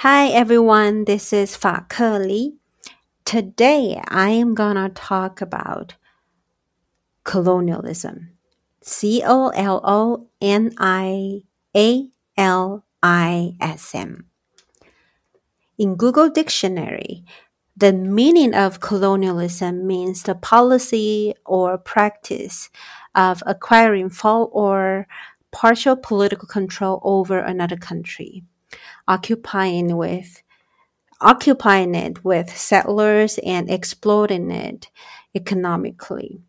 Hi everyone, this is Fa Li. Today I am gonna talk about colonialism. C O L O N I A L I S M. In Google Dictionary, the meaning of colonialism means the policy or practice of acquiring full or partial political control over another country occupying with occupying it with settlers and exploiting it economically.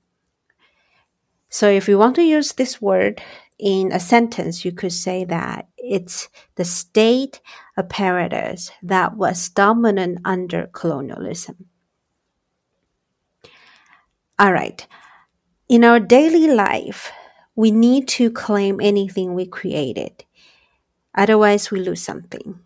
So if you want to use this word in a sentence, you could say that it's the state apparatus that was dominant under colonialism. All right. In our daily life, we need to claim anything we created. Otherwise, we lose something.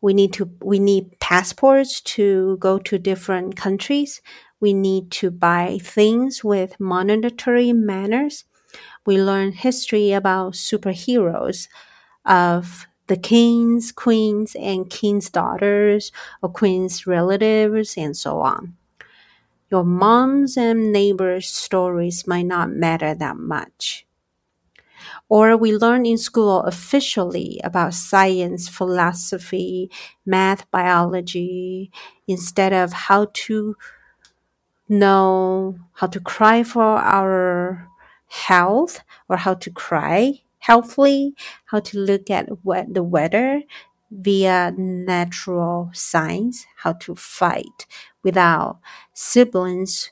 We need to, we need passports to go to different countries. We need to buy things with monetary manners. We learn history about superheroes of the kings, queens, and kings' daughters, or queens' relatives, and so on. Your mom's and neighbors' stories might not matter that much or we learn in school officially about science, philosophy, math, biology, instead of how to know how to cry for our health or how to cry healthily, how to look at what the weather via natural science, how to fight without siblings,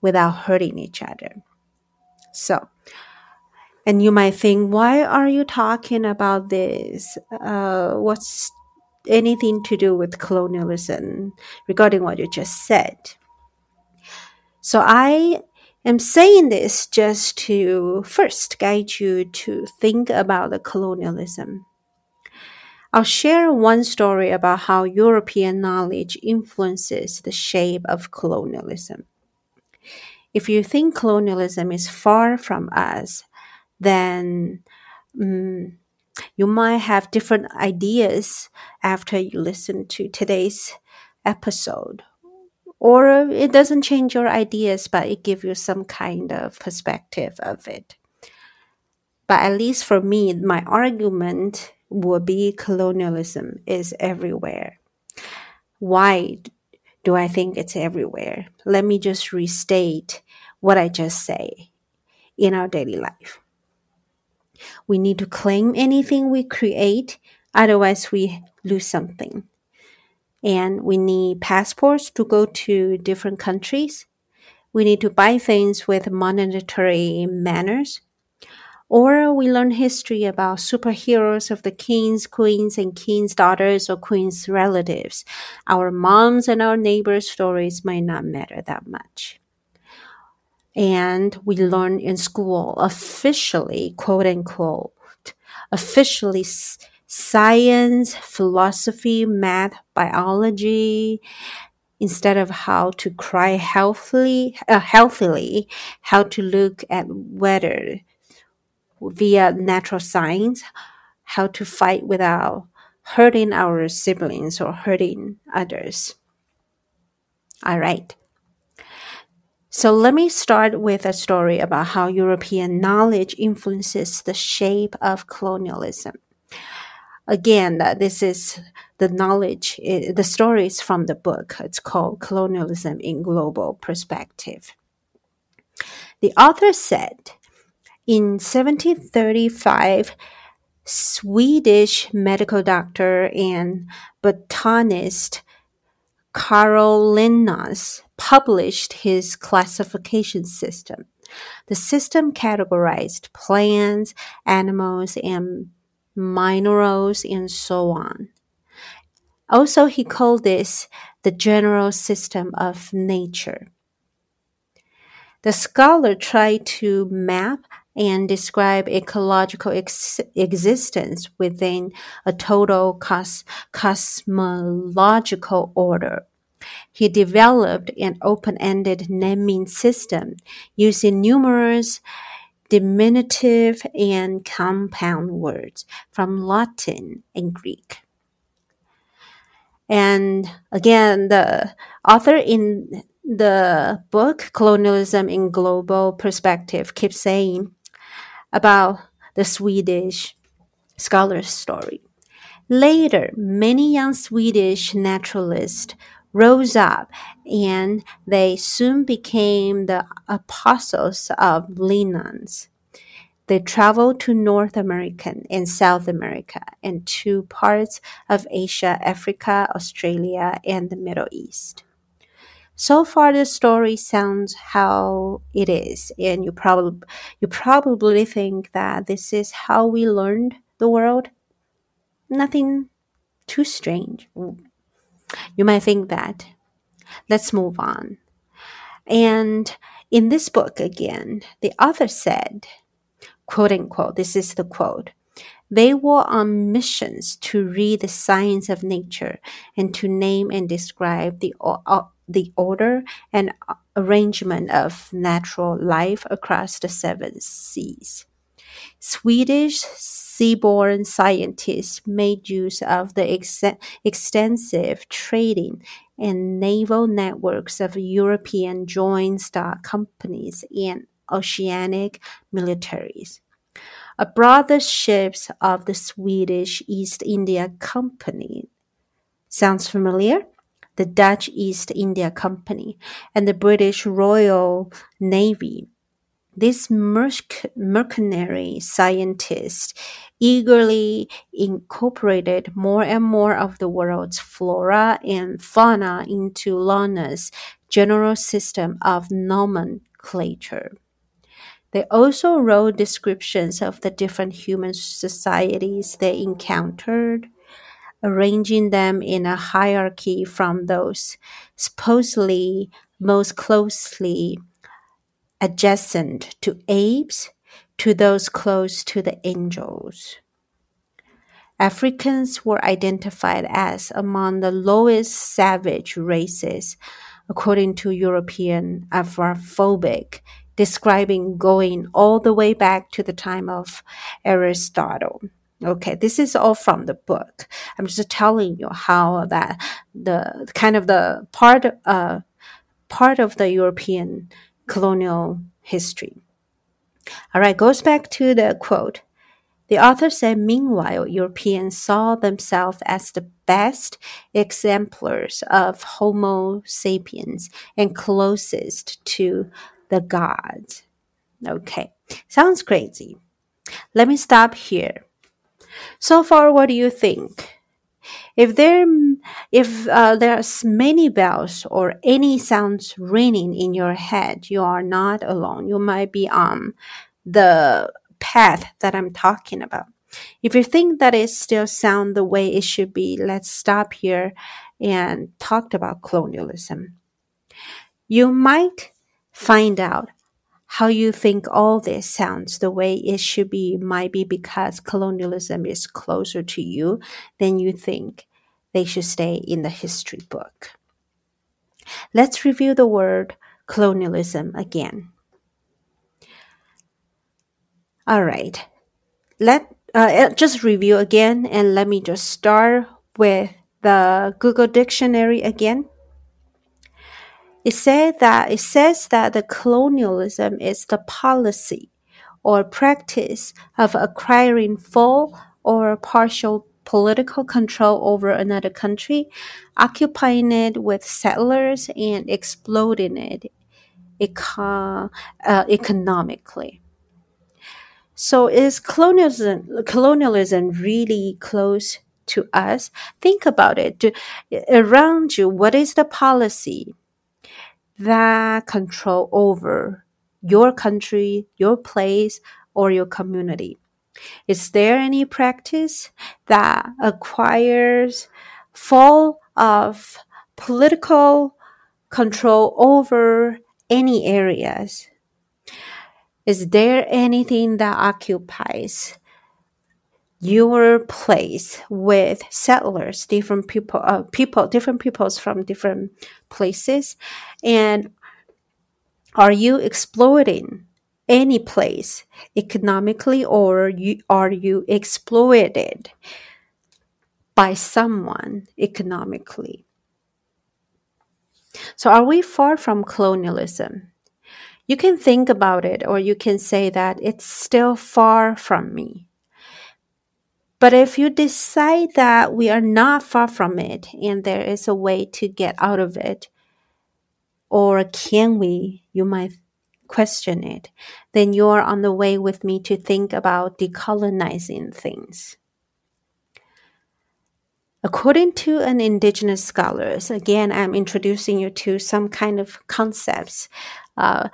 without hurting each other. So, and you might think, why are you talking about this? Uh, what's anything to do with colonialism regarding what you just said? So I am saying this just to first guide you to think about the colonialism. I'll share one story about how European knowledge influences the shape of colonialism. If you think colonialism is far from us, then um, you might have different ideas after you listen to today's episode. Or it doesn't change your ideas, but it gives you some kind of perspective of it. But at least for me, my argument would be colonialism is everywhere. Why do I think it's everywhere? Let me just restate what I just say in our daily life. We need to claim anything we create, otherwise, we lose something. And we need passports to go to different countries. We need to buy things with monetary manners. Or we learn history about superheroes of the kings, queens, and kings' daughters or queens' relatives. Our moms and our neighbors' stories might not matter that much and we learn in school officially, quote unquote, officially science, philosophy, math, biology, instead of how to cry healthily, uh, healthily, how to look at weather via natural science, how to fight without hurting our siblings or hurting others. All right. So let me start with a story about how European knowledge influences the shape of colonialism. Again, uh, this is the knowledge, the stories from the book. It's called Colonialism in Global Perspective. The author said, in 1735, Swedish medical doctor and botanist Carl Linnaeus published his classification system. The system categorized plants, animals, and minerals, and so on. Also, he called this the general system of nature. The scholar tried to map and describe ecological ex- existence within a total cos- cosmological order. He developed an open-ended naming system using numerous diminutive and compound words from Latin and Greek. And again, the author in the book, Colonialism in Global Perspective, keeps saying about the Swedish scholar's story. Later, many young Swedish naturalists rose up and they soon became the apostles of Linnaeus. They traveled to North America and South America and to parts of Asia, Africa, Australia, and the Middle East. So far, the story sounds how it is, and you probably you probably think that this is how we learned the world. Nothing too strange. You might think that. Let's move on. And in this book again, the author said quote unquote, this is the quote. They were on missions to read the science of nature and to name and describe the, the order and arrangement of natural life across the seven seas. Swedish seaborne scientists made use of the ex- extensive trading and naval networks of European joint stock companies and oceanic militaries. Aboard the ships of the Swedish East India Company. Sounds familiar? The Dutch East India Company and the British Royal Navy. These mercenary scientist eagerly incorporated more and more of the world's flora and fauna into Linnaeus' general system of nomenclature. They also wrote descriptions of the different human societies they encountered, arranging them in a hierarchy from those supposedly most closely adjacent to apes to those close to the angels. Africans were identified as among the lowest savage races, according to European Afrophobic describing going all the way back to the time of Aristotle. Okay, this is all from the book. I'm just telling you how that the kind of the part uh, part of the European colonial history. All right, goes back to the quote. The author said, meanwhile, Europeans saw themselves as the best exemplars of Homo sapiens and closest to the gods. Okay, sounds crazy. Let me stop here. So far, what do you think? If there, if uh, there's many bells or any sounds ringing in your head, you are not alone. You might be on the path that I'm talking about. If you think that it still sounds the way it should be, let's stop here and talk about colonialism. You might Find out how you think all this sounds the way it should be might be because colonialism is closer to you than you think they should stay in the history book. Let's review the word colonialism again. All right. Let uh, just review again and let me just start with the Google Dictionary again. It said that it says that the colonialism is the policy or practice of acquiring full or partial political control over another country, occupying it with settlers and exploiting it uh, economically. So is colonialism colonialism really close to us? Think about it. Around you, what is the policy? That control over your country, your place, or your community. Is there any practice that acquires full of political control over any areas? Is there anything that occupies your place with settlers, different people, uh, people, different peoples from different places, and are you exploiting any place economically, or you, are you exploited by someone economically. So, are we far from colonialism? You can think about it, or you can say that it's still far from me. But if you decide that we are not far from it and there is a way to get out of it, or can we, you might question it, then you are on the way with me to think about decolonizing things. According to an indigenous scholars, again, I'm introducing you to some kind of concepts. Uh,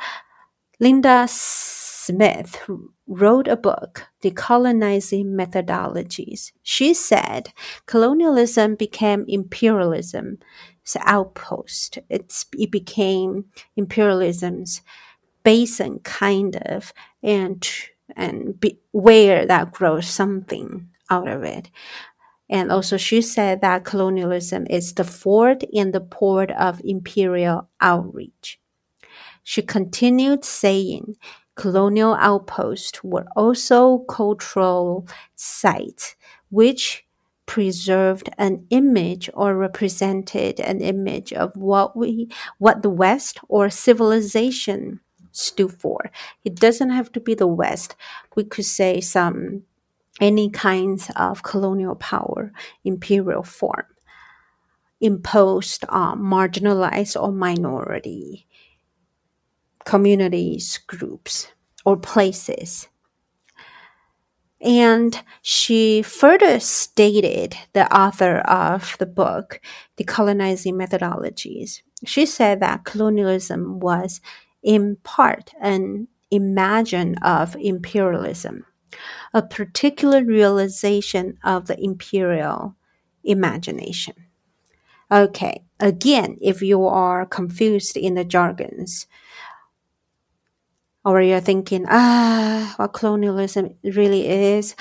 Linda Smith wrote a book, Decolonizing Methodologies. She said colonialism became imperialism's outpost. It's, it became imperialism's basin, kind of, and and be, where that grows something out of it. And also, she said that colonialism is the fort and the port of imperial outreach. She continued saying, colonial outposts were also cultural sites which preserved an image or represented an image of what we what the west or civilization stood for. It doesn't have to be the west. We could say some any kinds of colonial power, imperial form, imposed on marginalized or minority communities, groups, or places. And she further stated, the author of the book, Decolonizing Methodologies, she said that colonialism was in part an imagine of imperialism a particular realization of the imperial imagination. Okay, again, if you are confused in the jargons, or you're thinking, ah, what colonialism really is,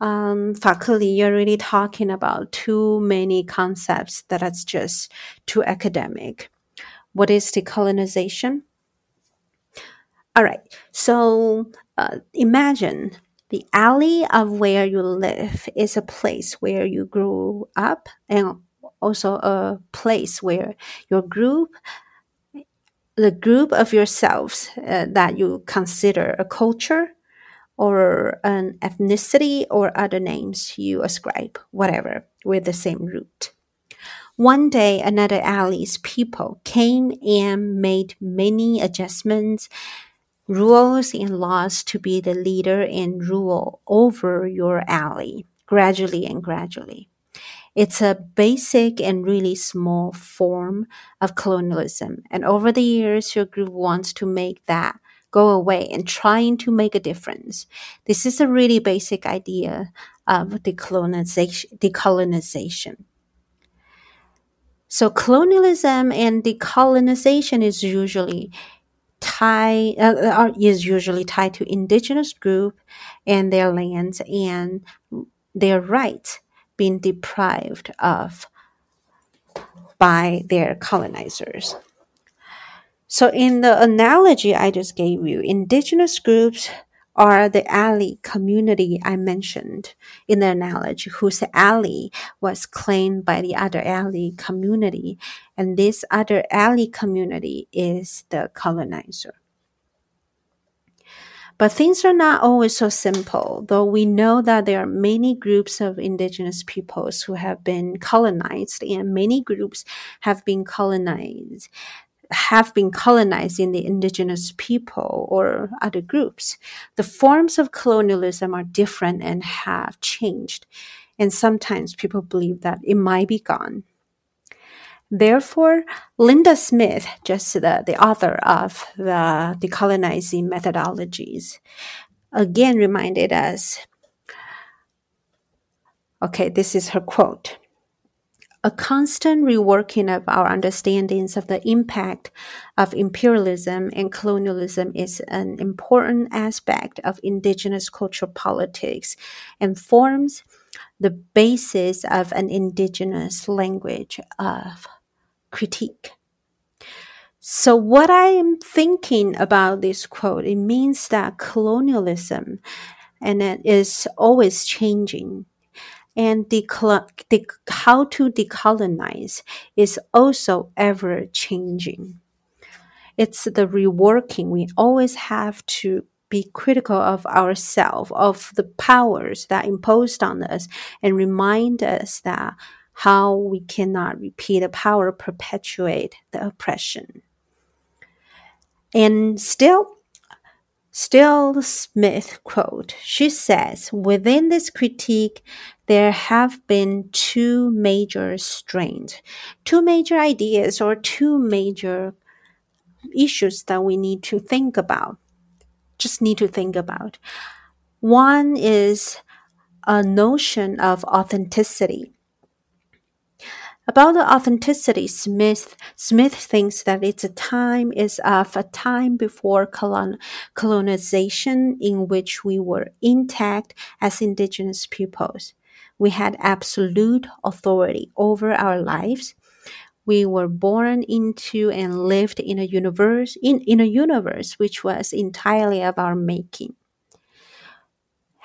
um, FaKeLi, you're really talking about too many concepts that it's just too academic. What is decolonization? All right, so uh, imagine the alley of where you live is a place where you grew up and also a place where your group the group of yourselves uh, that you consider a culture or an ethnicity or other names you ascribe, whatever, with the same root. One day, another alley's people came and made many adjustments rules and laws to be the leader and rule over your alley gradually and gradually. It's a basic and really small form of colonialism. And over the years, your group wants to make that go away and trying to make a difference. This is a really basic idea of decolonization. decolonization. So colonialism and decolonization is usually tie uh, uh is usually tied to indigenous group and their lands and their rights being deprived of by their colonizers. So in the analogy I just gave you, indigenous groups are the alley community I mentioned in the analogy, whose alley was claimed by the other alley community. And this other alley community is the colonizer. But things are not always so simple, though we know that there are many groups of indigenous peoples who have been colonized and many groups have been colonized have been colonizing the indigenous people or other groups. The forms of colonialism are different and have changed. And sometimes people believe that it might be gone. Therefore, Linda Smith, just the, the author of the decolonizing methodologies, again reminded us okay, this is her quote a constant reworking of our understandings of the impact of imperialism and colonialism is an important aspect of indigenous cultural politics and forms the basis of an indigenous language of critique. So what I am thinking about this quote, it means that colonialism and it is always changing and how to decolonize is also ever changing. It's the reworking. We always have to be critical of ourselves, of the powers that imposed on us, and remind us that how we cannot repeat the power perpetuate the oppression. And still, still Smith quote, she says, within this critique, there have been two major strains, two major ideas or two major issues that we need to think about. Just need to think about. One is a notion of authenticity. About the authenticity, Smith Smith thinks that it's a time is of a time before colon, colonization in which we were intact as indigenous peoples. We had absolute authority over our lives. We were born into and lived in a universe in, in a universe which was entirely of our making.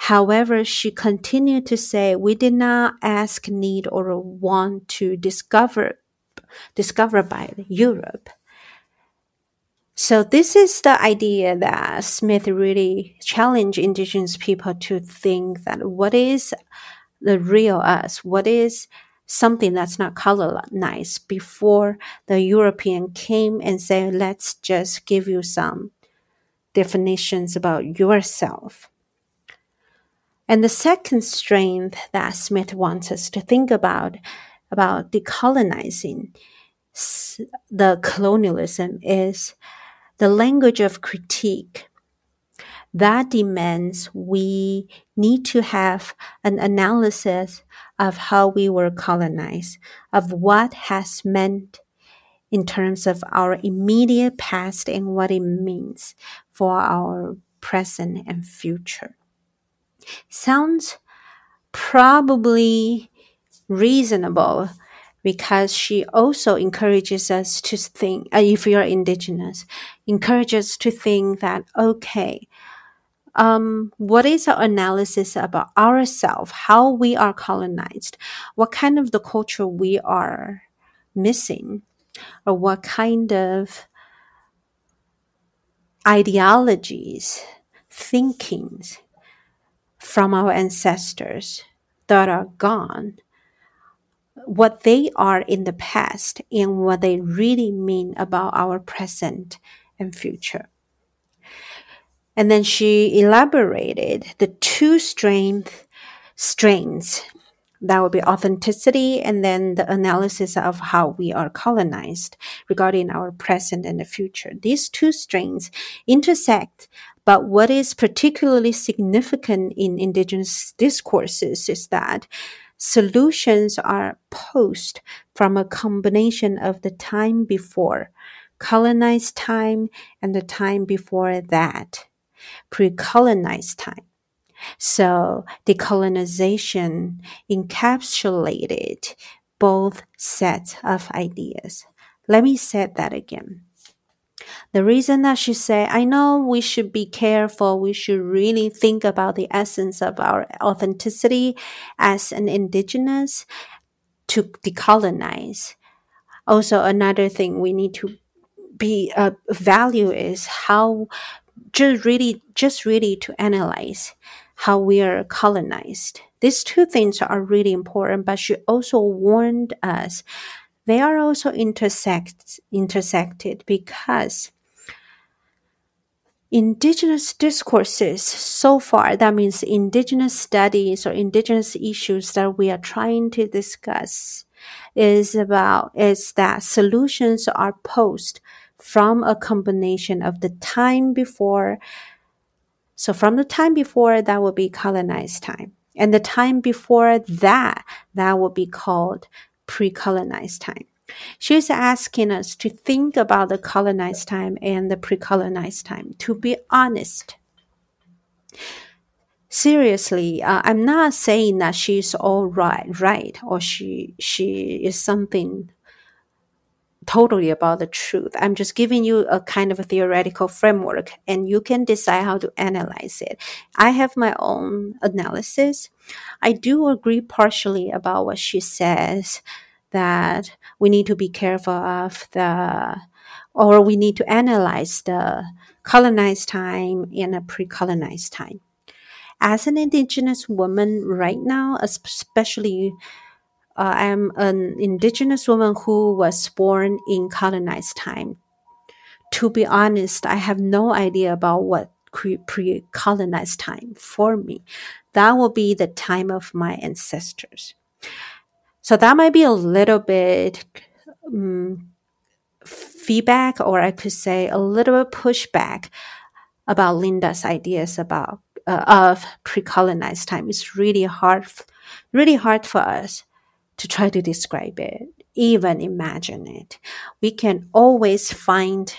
However, she continued to say, we did not ask, need, or want to discover, discover by Europe. So this is the idea that Smith really challenged indigenous people to think that what is the real us? What is something that's not colonized before the European came and said, let's just give you some definitions about yourself. And the second strength that Smith wants us to think about, about decolonizing the colonialism is the language of critique. That demands we need to have an analysis of how we were colonized, of what has meant in terms of our immediate past and what it means for our present and future. Sounds probably reasonable because she also encourages us to think, uh, if you're indigenous, encourages to think that, okay, um, what is our analysis about ourselves, how we are colonized, what kind of the culture we are missing, or what kind of ideologies, thinkings from our ancestors that are gone, what they are in the past and what they really mean about our present and future. And then she elaborated the two strength, strains that would be authenticity and then the analysis of how we are colonized regarding our present and the future. These two strains intersect but what is particularly significant in indigenous discourses is that solutions are posed from a combination of the time before, colonized time, and the time before that, pre colonized time. So decolonization encapsulated both sets of ideas. Let me say that again. The reason that she said, I know we should be careful, we should really think about the essence of our authenticity as an indigenous to decolonize. Also, another thing we need to be uh, value is how just really, just really to analyze how we are colonized. These two things are really important, but she also warned us they are also intersect, intersected because indigenous discourses so far that means indigenous studies or indigenous issues that we are trying to discuss is about is that solutions are posed from a combination of the time before so from the time before that would be colonized time and the time before that that would be called pre-colonized time. She's asking us to think about the colonized time and the pre-colonized time. To be honest, seriously, uh, I'm not saying that she's all right, right, or she she is something totally about the truth. I'm just giving you a kind of a theoretical framework and you can decide how to analyze it. I have my own analysis. I do agree partially about what she says that we need to be careful of the, or we need to analyze the colonized time and a pre-colonized time. As an indigenous woman right now, especially uh, I'm an indigenous woman who was born in colonized time. To be honest, I have no idea about what pre colonized time for me. That will be the time of my ancestors. So that might be a little bit um, feedback, or I could say a little bit pushback about Linda's ideas about uh, of pre-colonized time. It's really hard, really hard for us to try to describe it, even imagine it. We can always find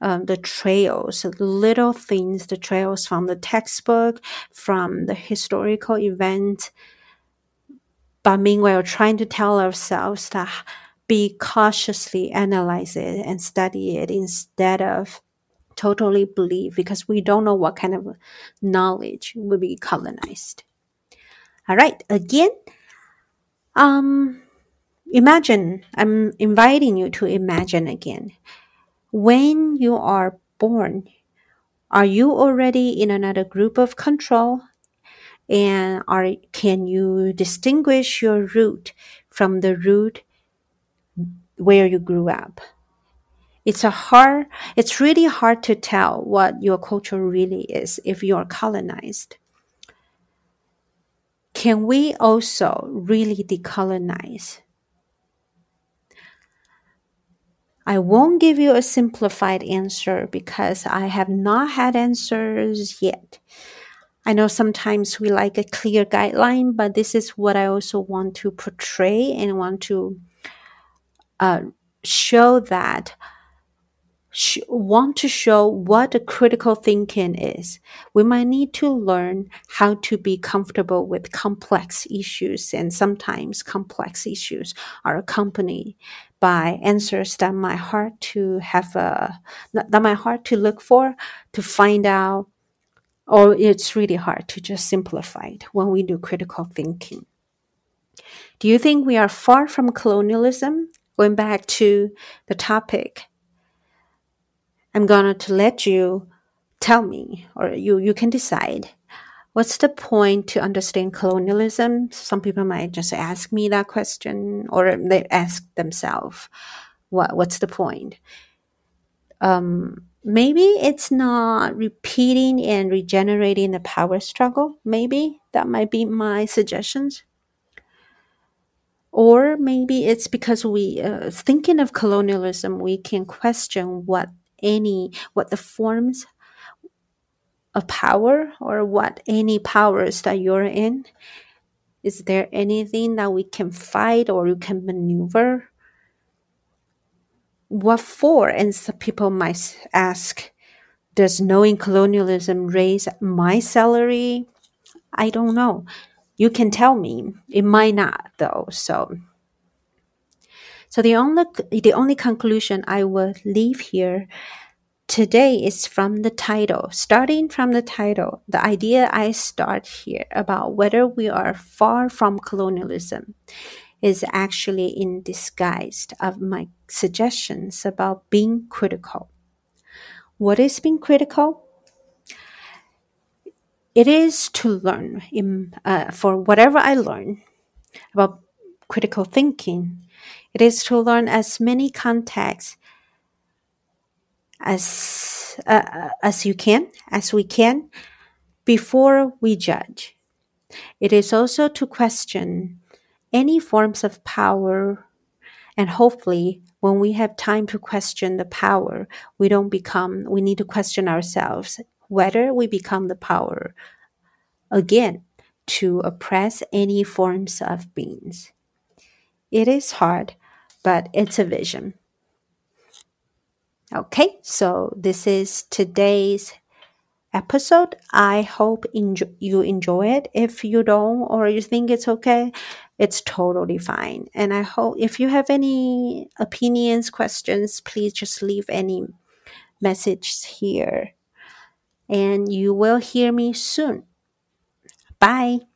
um, the trails, the little things, the trails from the textbook, from the historical event. But meanwhile, trying to tell ourselves that be cautiously analyze it and study it instead of totally believe because we don't know what kind of knowledge will be colonized. All right, again, um, imagine, I'm inviting you to imagine again. When you are born, are you already in another group of control? And are, can you distinguish your root from the root where you grew up? It's a hard, it's really hard to tell what your culture really is if you're colonized can we also really decolonize? I won't give you a simplified answer because I have not had answers yet. I know sometimes we like a clear guideline, but this is what I also want to portray and want to uh, show that sh- want to show what a critical thinking is, we might need to learn how to be comfortable with complex issues. And sometimes complex issues are accompanied by answers that might hard to have a, that might hard to look for, to find out, or it's really hard to just simplify it when we do critical thinking. Do you think we are far from colonialism? Going back to the topic I'm gonna to let you tell me, or you, you can decide. What's the point to understand colonialism? Some people might just ask me that question, or they ask themselves, what, what's the point? Um, maybe it's not repeating and regenerating the power struggle. Maybe that might be my suggestions. Or maybe it's because we, uh, thinking of colonialism, we can question what any what the forms of power or what any powers that you're in. Is there anything that we can fight or you can maneuver? What for? And some people might ask does knowing colonialism raise my salary? I don't know. You can tell me. It might not though so so the only the only conclusion I will leave here today is from the title. Starting from the title, the idea I start here about whether we are far from colonialism is actually in disguise of my suggestions about being critical. What is being critical? It is to learn in, uh, for whatever I learn about critical thinking it is to learn as many contexts as uh, as you can, as we can, before we judge. It is also to question any forms of power, and hopefully, when we have time to question the power, we don't become. We need to question ourselves whether we become the power again to oppress any forms of beings. It is hard, but it's a vision. Okay, so this is today's episode. I hope you enjoy it. If you don't or you think it's okay, it's totally fine. And I hope if you have any opinions, questions, please just leave any messages here. And you will hear me soon. Bye.